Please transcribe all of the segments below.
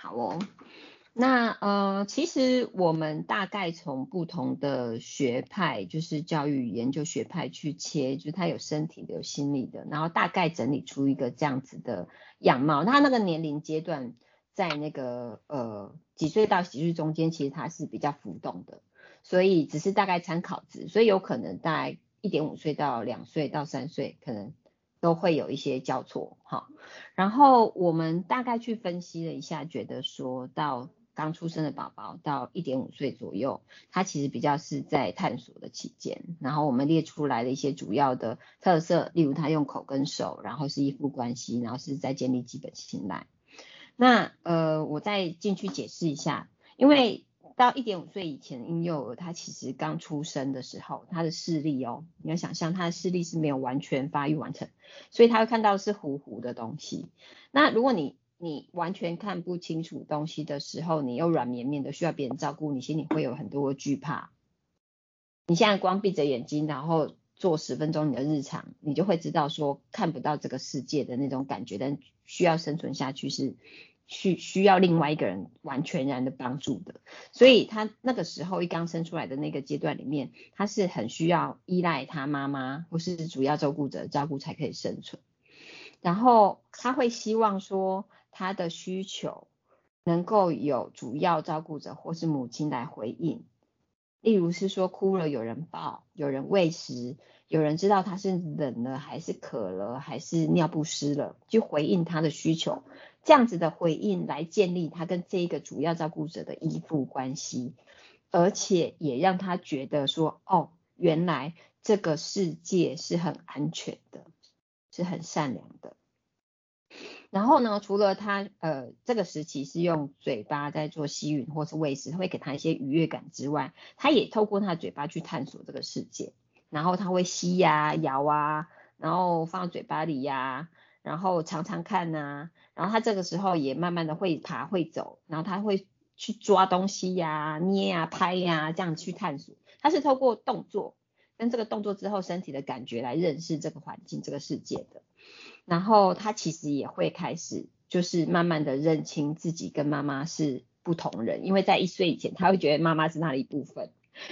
好哦。那呃，其实我们大概从不同的学派，就是教育研究学派去切，就是他有身体的，有心理的，然后大概整理出一个这样子的样貌。他那个年龄阶段，在那个呃几岁到几岁中间，其实它是比较浮动的，所以只是大概参考值，所以有可能大概一点五岁到两岁到三岁，可能都会有一些交错哈。然后我们大概去分析了一下，觉得说到。刚出生的宝宝到一点五岁左右，他其实比较是在探索的期间。然后我们列出来的一些主要的特色，例如他用口跟手，然后是依附关系，然后是在建立基本信赖。那呃，我再进去解释一下，因为到一点五岁以前，婴幼儿他其实刚出生的时候，他的视力哦，你要想象他的视力是没有完全发育完成，所以他会看到是糊糊的东西。那如果你你完全看不清楚东西的时候，你又软绵绵的需要别人照顾，你心里会有很多惧怕。你现在光闭着眼睛，然后做十分钟你的日常，你就会知道说看不到这个世界的那种感觉，但需要生存下去是需需要另外一个人完全然的帮助的。所以他那个时候一刚生出来的那个阶段里面，他是很需要依赖他妈妈或是主要照顾者照顾才可以生存。然后他会希望说。他的需求能够有主要照顾者或是母亲来回应，例如是说哭了有人抱，有人喂食，有人知道他是冷了还是渴了还是尿不湿了，去回应他的需求，这样子的回应来建立他跟这一个主要照顾者的依附关系，而且也让他觉得说，哦，原来这个世界是很安全的，是很善良的。然后呢，除了他呃这个时期是用嘴巴在做吸吮或是喂食，会给他一些愉悦感之外，他也透过他的嘴巴去探索这个世界。然后他会吸呀、咬啊，然后放嘴巴里呀，然后常常看呐。然后他这个时候也慢慢的会爬会走，然后他会去抓东西呀、捏呀、拍呀，这样去探索。他是透过动作跟这个动作之后身体的感觉来认识这个环境、这个世界的。然后他其实也会开始，就是慢慢的认清自己跟妈妈是不同人，因为在一岁以前，他会觉得妈妈是他的一部分，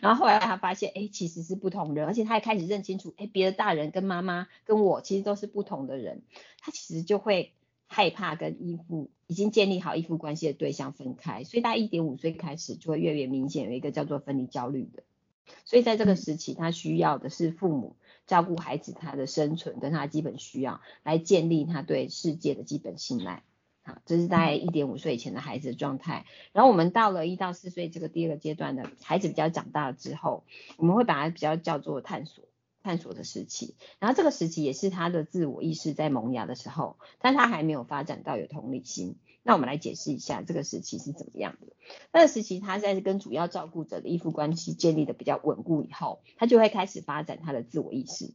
然后后来他发现，哎，其实是不同人，而且他也开始认清楚，哎，别的大人跟妈妈跟我其实都是不同的人，他其实就会害怕跟依附已经建立好依附关系的对象分开，所以他一点五岁开始就会越来越明显有一个叫做分离焦虑的，所以在这个时期，他需要的是父母。照顾孩子他的生存跟他的基本需要，来建立他对世界的基本信赖。好，这是在一点五岁以前的孩子的状态。然后我们到了一到四岁这个第二个阶段的孩子比较长大了之后，我们会把它比较叫做探索探索的时期。然后这个时期也是他的自我意识在萌芽的时候，但他还没有发展到有同理心。那我们来解释一下这个时期是怎么样的。那个时期，他在跟主要照顾者的依附关系建立的比较稳固以后，他就会开始发展他的自我意识。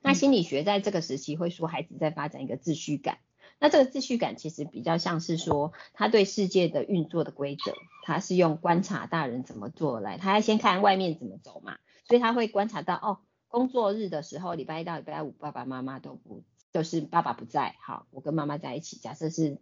那心理学在这个时期会说，孩子在发展一个秩序感。那这个秩序感其实比较像是说，他对世界的运作的规则，他是用观察大人怎么做来，他要先看外面怎么走嘛，所以他会观察到，哦，工作日的时候，礼拜一到礼拜五，爸爸妈妈都不，就是爸爸不在，好，我跟妈妈在一起，假设是。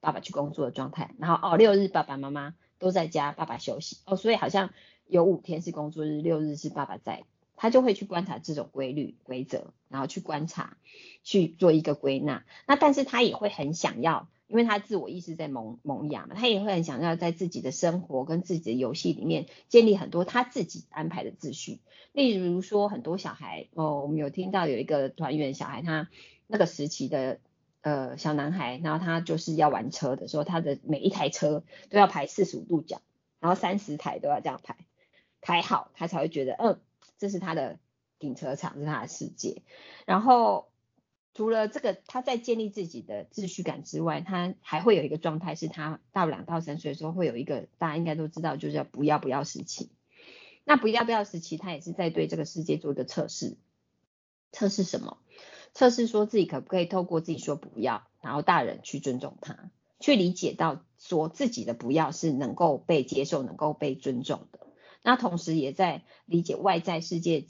爸爸去工作的状态，然后哦，六日爸爸妈妈都在家，爸爸休息哦，所以好像有五天是工作日，六日是爸爸在，他就会去观察这种规律规则，然后去观察去做一个归纳。那但是他也会很想要，因为他自我意识在萌萌芽嘛，他也会很想要在自己的生活跟自己的游戏里面建立很多他自己安排的秩序。例如说，很多小孩哦，我们有听到有一个团员小孩，他那个时期的。呃，小男孩，然后他就是要玩车的时候，他的每一台车都要排四十五度角，然后三十台都要这样排，排好他才会觉得，嗯，这是他的停车场，是他的世界。然后除了这个，他在建立自己的秩序感之外，他还会有一个状态，是他到两到三岁的时候会有一个大家应该都知道，就是叫不要不要时期。那不要不要时期，他也是在对这个世界做一个测试，测试什么？测试说自己可不可以透过自己说不要，然后大人去尊重他，去理解到说自己的不要是能够被接受、能够被尊重的。那同时也在理解外在世界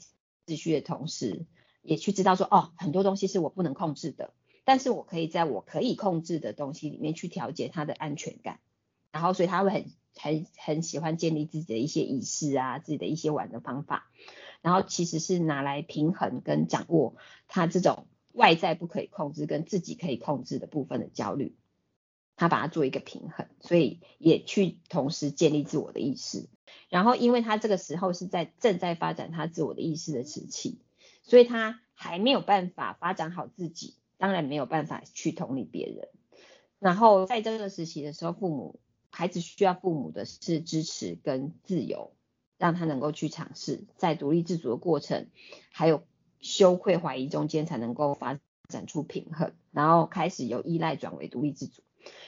秩序的同时，也去知道说哦，很多东西是我不能控制的。但是我可以在我可以控制的东西里面去调节他的安全感，然后所以他会很很很喜欢建立自己的一些仪式啊，自己的一些玩的方法，然后其实是拿来平衡跟掌握他这种外在不可以控制跟自己可以控制的部分的焦虑，他把它做一个平衡，所以也去同时建立自我的意识，然后因为他这个时候是在正在发展他自我的意识的时期，所以他还没有办法发展好自己，当然没有办法去同理别人，然后在这个时期的时候，父母。孩子需要父母的是支持跟自由，让他能够去尝试，在独立自主的过程，还有羞愧怀疑中间，才能够发展出平衡，然后开始由依赖转为独立自主。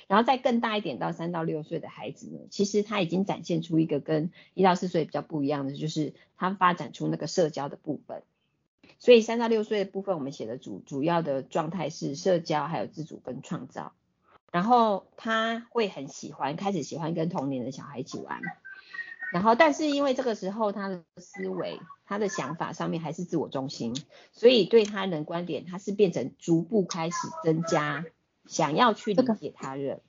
然后再更大一点，到三到六岁的孩子呢，其实他已经展现出一个跟一到四岁比较不一样的，就是他发展出那个社交的部分。所以三到六岁的部分，我们写的主主要的状态是社交，还有自主跟创造。然后他会很喜欢，开始喜欢跟同龄的小孩一起玩。然后，但是因为这个时候他的思维、他的想法上面还是自我中心，所以对他人观点，他是变成逐步开始增加，想要去理解他人。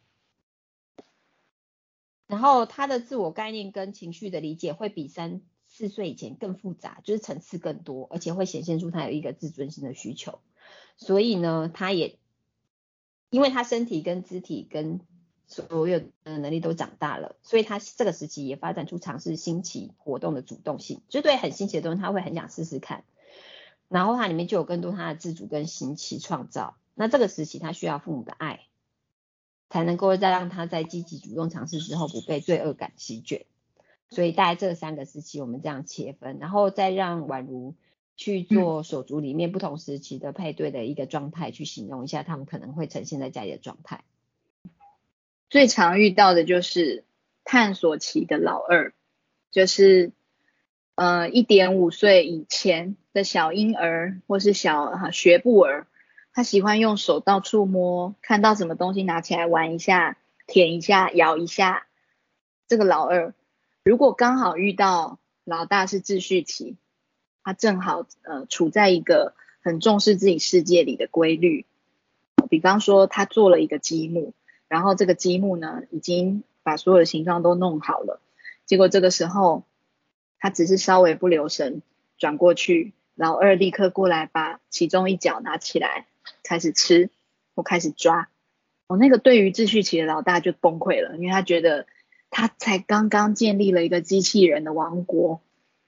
然后他的自我概念跟情绪的理解会比三四岁以前更复杂，就是层次更多，而且会显现出他有一个自尊心的需求。所以呢，他也。因为他身体跟肢体跟所有的能力都长大了，所以他这个时期也发展出尝试新奇活动的主动性，就对很新奇的东西他会很想试试看，然后它里面就有更多他的自主跟新奇创造。那这个时期他需要父母的爱，才能够再让他在积极主动尝试之后不被罪恶感席卷。所以大概这三个时期我们这样切分，然后再让宛如。去做手足里面不同时期的配对的一个状态，去形容一下他们可能会呈现在家里的状态。最常遇到的就是探索期的老二，就是呃一点五岁以前的小婴儿或是小哈学步儿，他喜欢用手到处摸，看到什么东西拿起来玩一下，舔一下，咬一下。这个老二如果刚好遇到老大是秩序期。他正好呃处在一个很重视自己世界里的规律，比方说他做了一个积木，然后这个积木呢已经把所有的形状都弄好了，结果这个时候他只是稍微不留神转过去，老二立刻过来把其中一角拿起来开始吃或开始抓，哦那个对于秩序期的老大就崩溃了，因为他觉得他才刚刚建立了一个机器人的王国。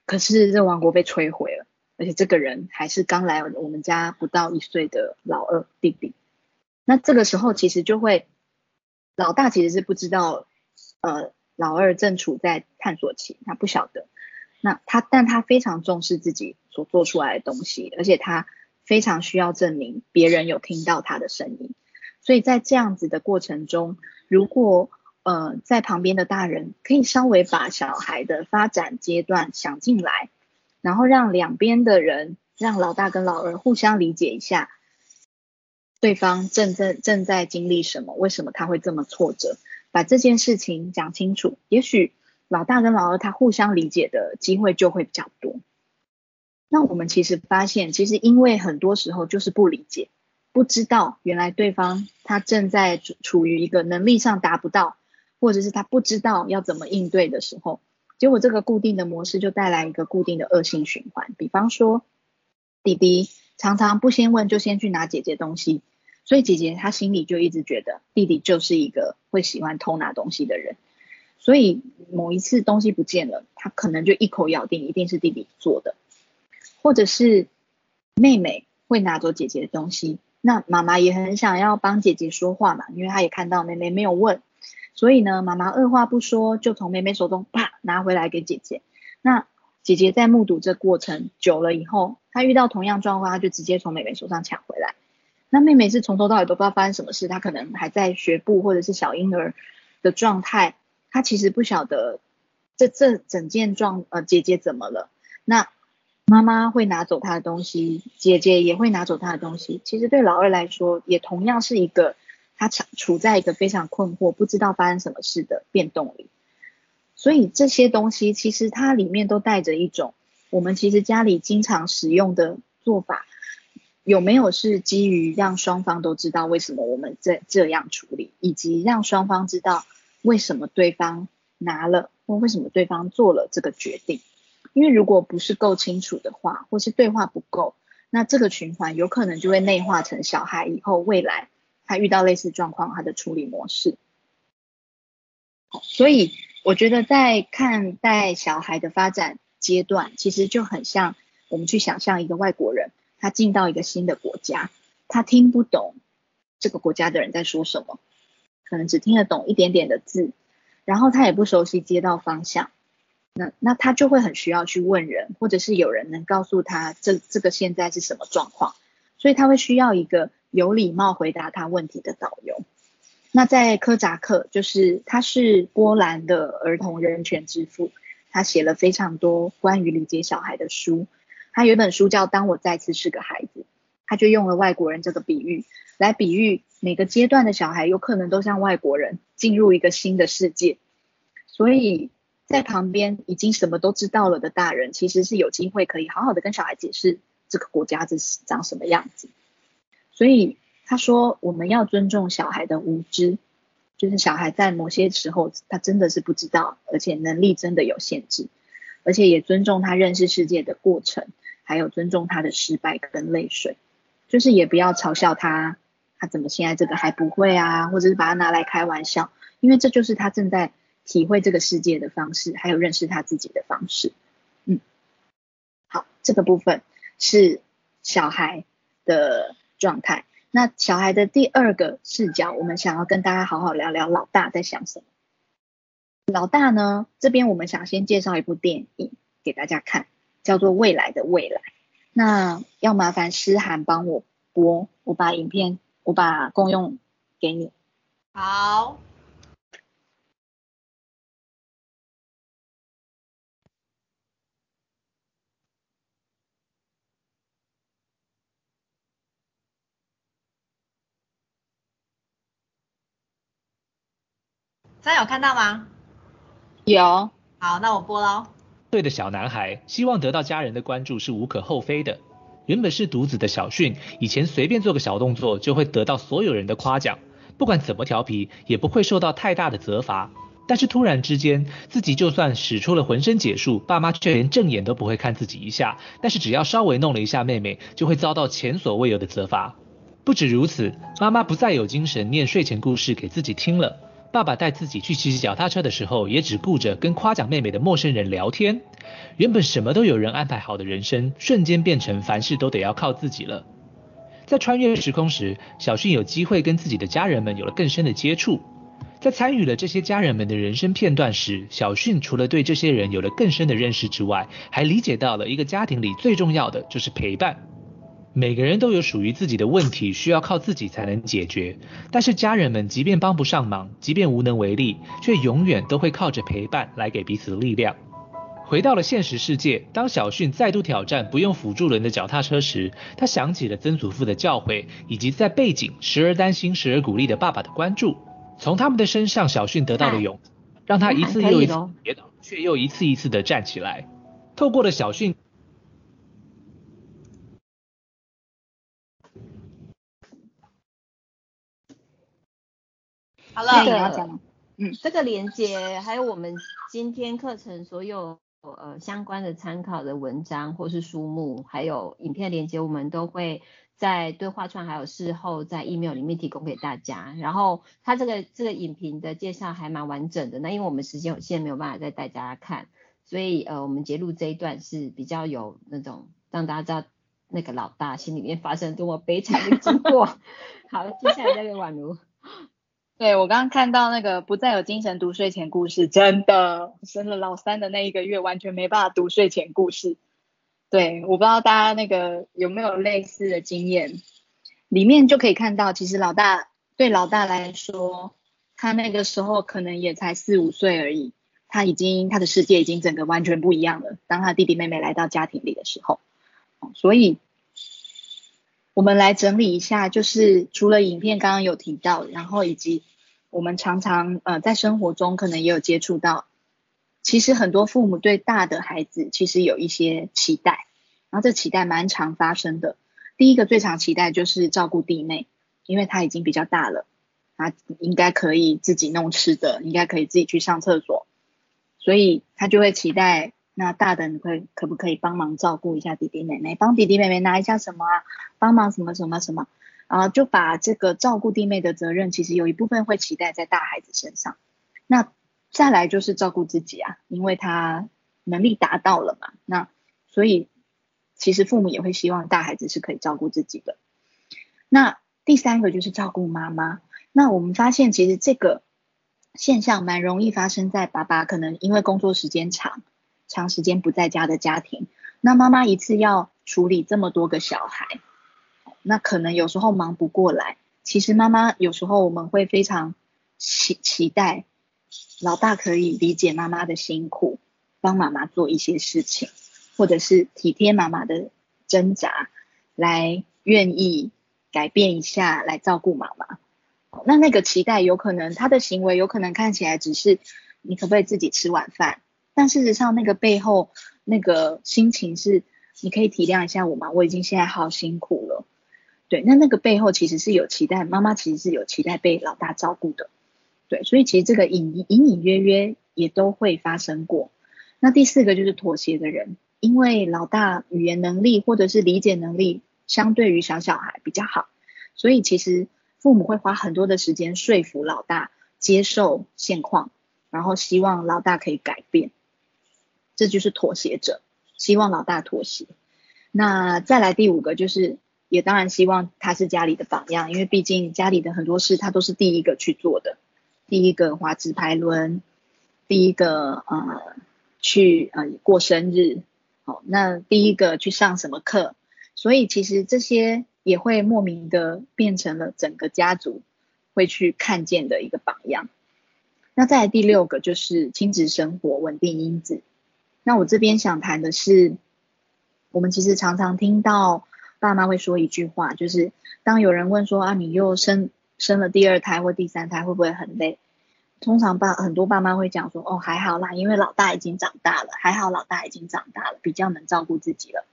可是这王国被摧毁了，而且这个人还是刚来我们家不到一岁的老二弟弟。那这个时候其实就会，老大其实是不知道，呃，老二正处在探索期，他不晓得。那他但他非常重视自己所做出来的东西，而且他非常需要证明别人有听到他的声音。所以在这样子的过程中，如果呃，在旁边的大人可以稍微把小孩的发展阶段想进来，然后让两边的人，让老大跟老二互相理解一下，对方正正正在经历什么，为什么他会这么挫折，把这件事情讲清楚，也许老大跟老二他互相理解的机会就会比较多。那我们其实发现，其实因为很多时候就是不理解，不知道原来对方他正在处处于一个能力上达不到。或者是他不知道要怎么应对的时候，结果这个固定的模式就带来一个固定的恶性循环。比方说，弟弟常常不先问就先去拿姐姐东西，所以姐姐她心里就一直觉得弟弟就是一个会喜欢偷拿东西的人。所以某一次东西不见了，他可能就一口咬定一定是弟弟做的。或者是妹妹会拿走姐姐的东西，那妈妈也很想要帮姐姐说话嘛，因为她也看到妹妹没有问。所以呢，妈妈二话不说就从妹妹手中啪拿回来给姐姐。那姐姐在目睹这过程久了以后，她遇到同样状况，她就直接从妹妹手上抢回来。那妹妹是从头到尾都不知道发生什么事，她可能还在学步或者是小婴儿的状态，她其实不晓得这这整件状呃姐姐怎么了。那妈妈会拿走她的东西，姐姐也会拿走她的东西。其实对老二来说，也同样是一个。他处处在一个非常困惑、不知道发生什么事的变动里，所以这些东西其实它里面都带着一种我们其实家里经常使用的做法，有没有是基于让双方都知道为什么我们这这样处理，以及让双方知道为什么对方拿了或为什么对方做了这个决定？因为如果不是够清楚的话，或是对话不够，那这个循环有可能就会内化成小孩以后未来他遇到类似状况他的处理模式。所以我觉得在看待小孩的发展阶段，其实就很像我们去想象一个外国人。他进到一个新的国家，他听不懂这个国家的人在说什么，可能只听得懂一点点的字，然后他也不熟悉街道方向，那那他就会很需要去问人，或者是有人能告诉他这这个现在是什么状况，所以他会需要一个有礼貌回答他问题的导游。那在科扎克，就是他是波兰的儿童人权之父，他写了非常多关于理解小孩的书。他有一本书叫《当我再次是个孩子》，他就用了外国人这个比喻来比喻每个阶段的小孩有可能都像外国人进入一个新的世界，所以在旁边已经什么都知道了的大人，其实是有机会可以好好的跟小孩解释这个国家是长什么样子。所以他说我们要尊重小孩的无知，就是小孩在某些时候他真的是不知道，而且能力真的有限制，而且也尊重他认识世界的过程。还有尊重他的失败跟泪水，就是也不要嘲笑他，他怎么现在这个还不会啊，或者是把他拿来开玩笑，因为这就是他正在体会这个世界的方式，还有认识他自己的方式。嗯，好，这个部分是小孩的状态。那小孩的第二个视角，我们想要跟大家好好聊聊老大在想什么。老大呢，这边我们想先介绍一部电影给大家看。叫做未来的未来，那要麻烦诗涵帮我播，我把影片我把共用给你。好。大家有看到吗？有。好，那我播喽。对的小男孩希望得到家人的关注是无可厚非的。原本是独子的小训，以前随便做个小动作就会得到所有人的夸奖，不管怎么调皮也不会受到太大的责罚。但是突然之间，自己就算使出了浑身解数，爸妈却连正眼都不会看自己一下。但是只要稍微弄了一下妹妹，就会遭到前所未有的责罚。不止如此，妈妈不再有精神念睡前故事给自己听了。爸爸带自己去骑脚踏车的时候，也只顾着跟夸奖妹妹的陌生人聊天。原本什么都有人安排好的人生，瞬间变成凡事都得要靠自己了。在穿越时空时，小迅有机会跟自己的家人们有了更深的接触。在参与了这些家人们的人生片段时，小迅除了对这些人有了更深的认识之外，还理解到了一个家庭里最重要的就是陪伴。每个人都有属于自己的问题，需要靠自己才能解决。但是家人们即便帮不上忙，即便无能为力，却永远都会靠着陪伴来给彼此力量。回到了现实世界，当小迅再度挑战不用辅助轮的脚踏车时，他想起了曾祖父的教诲，以及在背景时而担心、时而鼓励的爸爸的关注。从他们的身上，小迅得到了勇，让他一次又一次跌倒，却又一次一次的站起来。透过了小迅。好了，嗯，这个连接还有我们今天课程所有呃相关的参考的文章或是书目，还有影片连接，我们都会在对话串还有事后在 email 里面提供给大家。然后它这个这个影评的介绍还蛮完整的，那因为我们时间有限，没有办法再带大家看，所以呃我们截录这一段是比较有那种让大家知道那个老大心里面发生多么悲惨的经过。好，接下来交给宛如。对我刚刚看到那个不再有精神读睡前故事，真的生了老三的那一个月完全没办法读睡前故事。对，我不知道大家那个有没有类似的经验，里面就可以看到，其实老大对老大来说，他那个时候可能也才四五岁而已，他已经他的世界已经整个完全不一样了。当他弟弟妹妹来到家庭里的时候，所以。我们来整理一下，就是除了影片刚刚有提到，然后以及我们常常呃在生活中可能也有接触到，其实很多父母对大的孩子其实有一些期待，然后这期待蛮常发生的。第一个最常期待就是照顾弟妹，因为她已经比较大了，她应该可以自己弄吃的，应该可以自己去上厕所，所以她就会期待那大的你可以可不可以帮忙照顾一下弟弟妹妹，帮弟弟妹妹拿一下什么啊，帮忙什么什么什么，然后就把这个照顾弟妹的责任，其实有一部分会期待在大孩子身上。那再来就是照顾自己啊，因为他能力达到了嘛，那所以其实父母也会希望大孩子是可以照顾自己的。那第三个就是照顾妈妈。那我们发现其实这个现象蛮容易发生在爸爸可能因为工作时间长。长时间不在家的家庭，那妈妈一次要处理这么多个小孩，那可能有时候忙不过来。其实妈妈有时候我们会非常期期待老大可以理解妈妈的辛苦，帮妈妈做一些事情，或者是体贴妈妈的挣扎，来愿意改变一下来照顾妈妈。那那个期待有可能他的行为有可能看起来只是你可不可以自己吃晚饭？但事实上，那个背后那个心情是，你可以体谅一下我吗？我已经现在好辛苦了。对，那那个背后其实是有期待，妈妈其实是有期待被老大照顾的。对，所以其实这个隐隐隐约约也都会发生过。那第四个就是妥协的人，因为老大语言能力或者是理解能力相对于小小孩比较好，所以其实父母会花很多的时间说服老大接受现况，然后希望老大可以改变。这就是妥协者，希望老大妥协。那再来第五个，就是也当然希望他是家里的榜样，因为毕竟家里的很多事他都是第一个去做的，第一个滑直排轮，第一个呃去呃过生日，好，那第一个去上什么课，所以其实这些也会莫名的变成了整个家族会去看见的一个榜样。那再来第六个就是亲子生活稳定因子。那我这边想谈的是，我们其实常常听到爸妈会说一句话，就是当有人问说啊，你又生生了第二胎或第三胎会不会很累？通常爸很多爸妈会讲说，哦还好啦，因为老大已经长大了，还好老大已经长大了，比较能照顾自己了。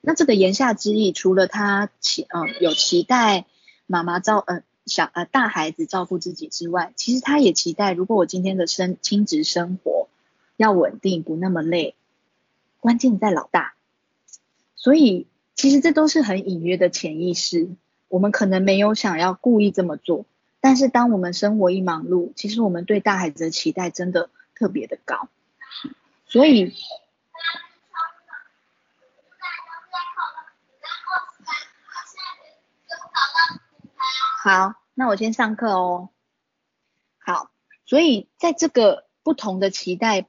那这个言下之意，除了他期嗯有期待妈妈照呃小呃大孩子照顾自己之外，其实他也期待，如果我今天的生亲子生活。要稳定，不那么累，关键在老大。所以其实这都是很隐约的潜意识，我们可能没有想要故意这么做，但是当我们生活一忙碌，其实我们对大孩子的期待真的特别的高。所以，好，那我先上课哦。好，所以在这个不同的期待。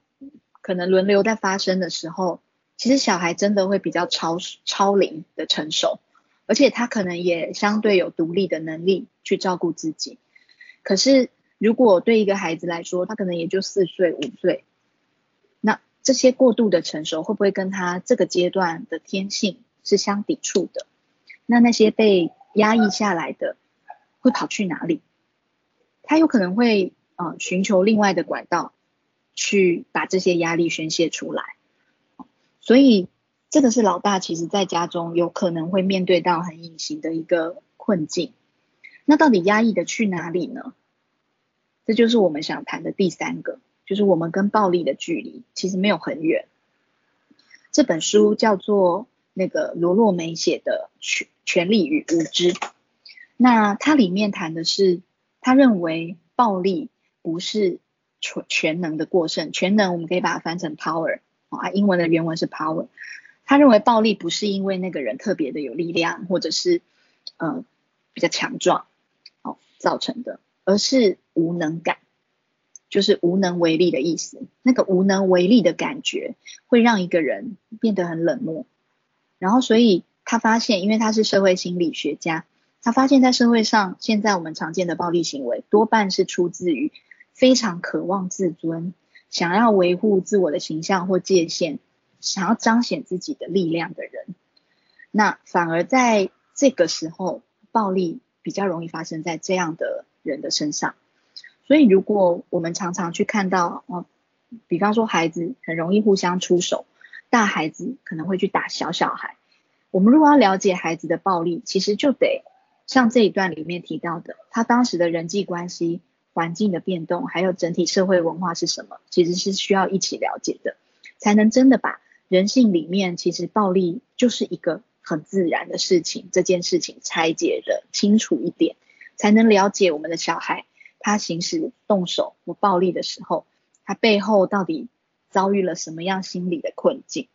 可能轮流在发生的时候，其实小孩真的会比较超超龄的成熟，而且他可能也相对有独立的能力去照顾自己。可是如果对一个孩子来说，他可能也就四岁五岁，那这些过度的成熟会不会跟他这个阶段的天性是相抵触的？那那些被压抑下来的会跑去哪里？他有可能会呃寻求另外的管道。去把这些压力宣泄出来，所以这个是老大其实在家中有可能会面对到很隐形的一个困境。那到底压抑的去哪里呢？这就是我们想谈的第三个，就是我们跟暴力的距离其实没有很远。这本书叫做那个罗洛梅写的《权权力与无知》，那它里面谈的是，他认为暴力不是。全全能的过剩，全能我们可以把它翻成 power 啊，英文的原文是 power。他认为暴力不是因为那个人特别的有力量，或者是呃比较强壮哦造成的，而是无能感，就是无能为力的意思。那个无能为力的感觉会让一个人变得很冷漠。然后，所以他发现，因为他是社会心理学家，他发现在社会上，现在我们常见的暴力行为多半是出自于。非常渴望自尊，想要维护自我的形象或界限，想要彰显自己的力量的人，那反而在这个时候，暴力比较容易发生在这样的人的身上。所以，如果我们常常去看到，哦，比方说孩子很容易互相出手，大孩子可能会去打小小孩，我们如果要了解孩子的暴力，其实就得像这一段里面提到的，他当时的人际关系、环境的变动，还有整体社会文化是什么，其实是需要一起了解的，才能真的把人性里面其实暴力就是一个很自然的事情，这件事情拆解的清楚一点，才能了解我们的小孩他行使动手或暴力的时候，他背后到底遭遇了什么样心理的困境。